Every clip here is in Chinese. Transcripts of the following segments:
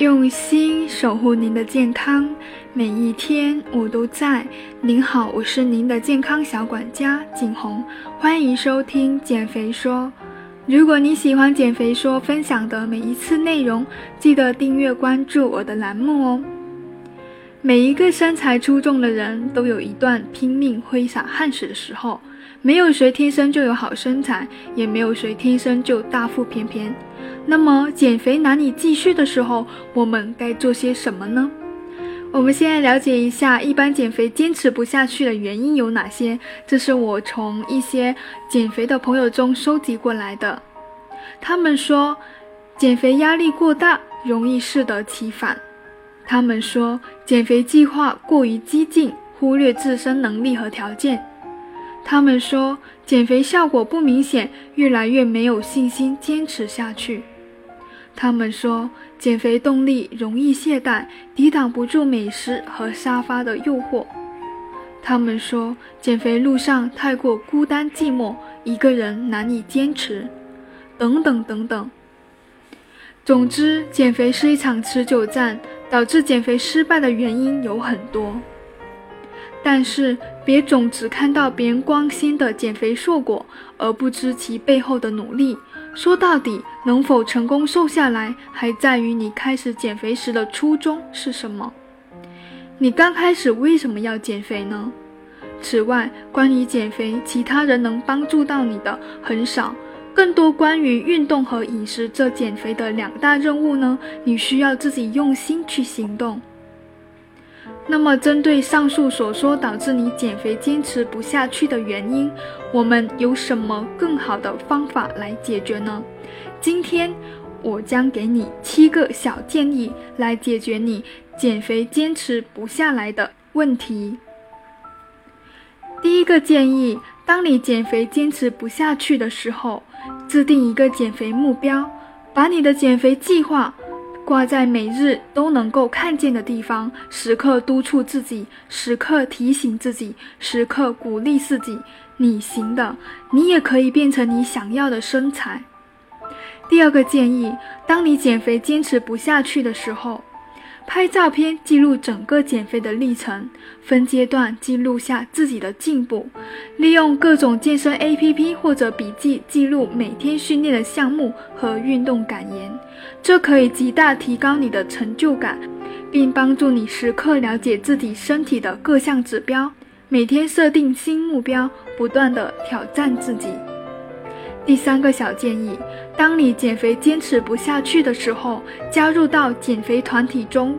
用心守护您的健康，每一天我都在。您好，我是您的健康小管家景红，欢迎收听减肥说。如果你喜欢减肥说分享的每一次内容，记得订阅关注我的栏目哦。每一个身材出众的人都有一段拼命挥洒汗水的时候，没有谁天生就有好身材，也没有谁天生就大腹便便。那么减肥难以继续的时候，我们该做些什么呢？我们先来了解一下，一般减肥坚持不下去的原因有哪些。这是我从一些减肥的朋友中收集过来的。他们说，减肥压力过大，容易适得其反。他们说，减肥计划过于激进，忽略自身能力和条件。他们说，减肥效果不明显，越来越没有信心坚持下去。他们说，减肥动力容易懈怠，抵挡不住美食和沙发的诱惑。他们说，减肥路上太过孤单寂寞，一个人难以坚持，等等等等。总之，减肥是一场持久战，导致减肥失败的原因有很多。但是，别总只看到别人光鲜的减肥硕果，而不知其背后的努力。说到底，能否成功瘦下来，还在于你开始减肥时的初衷是什么。你刚开始为什么要减肥呢？此外，关于减肥，其他人能帮助到你的很少。更多关于运动和饮食这减肥的两大任务呢，你需要自己用心去行动。那么，针对上述所说导致你减肥坚持不下去的原因，我们有什么更好的方法来解决呢？今天我将给你七个小建议，来解决你减肥坚持不下来的问题。第一个建议：当你减肥坚持不下去的时候，制定一个减肥目标，把你的减肥计划。挂在每日都能够看见的地方，时刻督促自己，时刻提醒自己，时刻鼓励自己：“你行的，你也可以变成你想要的身材。”第二个建议：当你减肥坚持不下去的时候。拍照片记录整个减肥的历程，分阶段记录下自己的进步，利用各种健身 APP 或者笔记记录每天训练的项目和运动感言，这可以极大提高你的成就感，并帮助你时刻了解自己身体的各项指标，每天设定新目标，不断的挑战自己。第三个小建议：当你减肥坚持不下去的时候，加入到减肥团体中，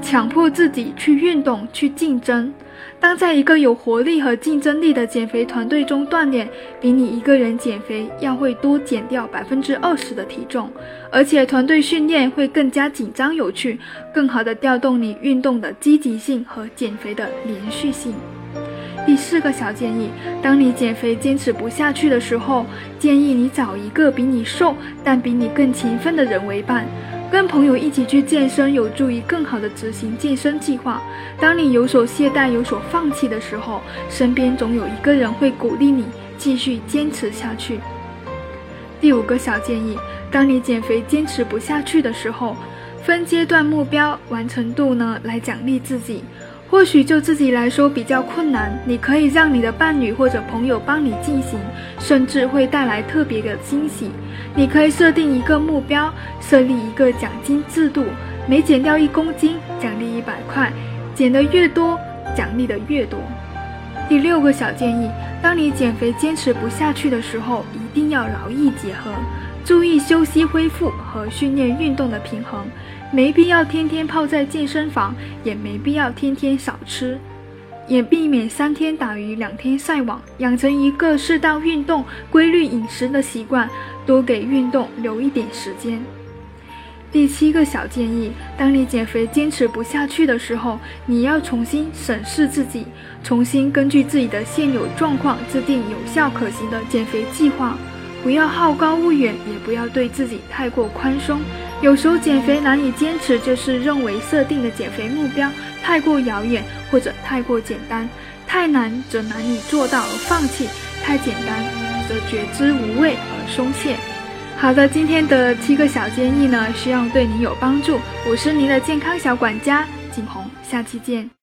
强迫自己去运动、去竞争。当在一个有活力和竞争力的减肥团队中锻炼，比你一个人减肥要会多减掉百分之二十的体重，而且团队训练会更加紧张有趣，更好的调动你运动的积极性和减肥的连续性。第四个小建议：当你减肥坚持不下去的时候，建议你找一个比你瘦但比你更勤奋的人为伴，跟朋友一起去健身，有助于更好的执行健身计划。当你有所懈怠、有所放弃的时候，身边总有一个人会鼓励你继续坚持下去。第五个小建议：当你减肥坚持不下去的时候，分阶段目标完成度呢来奖励自己。或许就自己来说比较困难，你可以让你的伴侣或者朋友帮你进行，甚至会带来特别的惊喜。你可以设定一个目标，设立一个奖金制度，每减掉一公斤，奖励一百块，减得越多，奖励的越多。第六个小建议：当你减肥坚持不下去的时候，一定要劳逸结合，注意休息恢复和训练运动的平衡。没必要天天泡在健身房，也没必要天天少吃，也避免三天打鱼两天晒网，养成一个适当运动、规律饮食的习惯，多给运动留一点时间。第七个小建议：当你减肥坚持不下去的时候，你要重新审视自己，重新根据自己的现有状况制定有效可行的减肥计划。不要好高骛远，也不要对自己太过宽松。有时候减肥难以坚持，就是认为设定的减肥目标太过遥远或者太过简单。太难则难以做到而放弃，太简单则觉知无味而松懈。好的，今天的七个小建议呢，希望对您有帮助。我是您的健康小管家景红，下期见。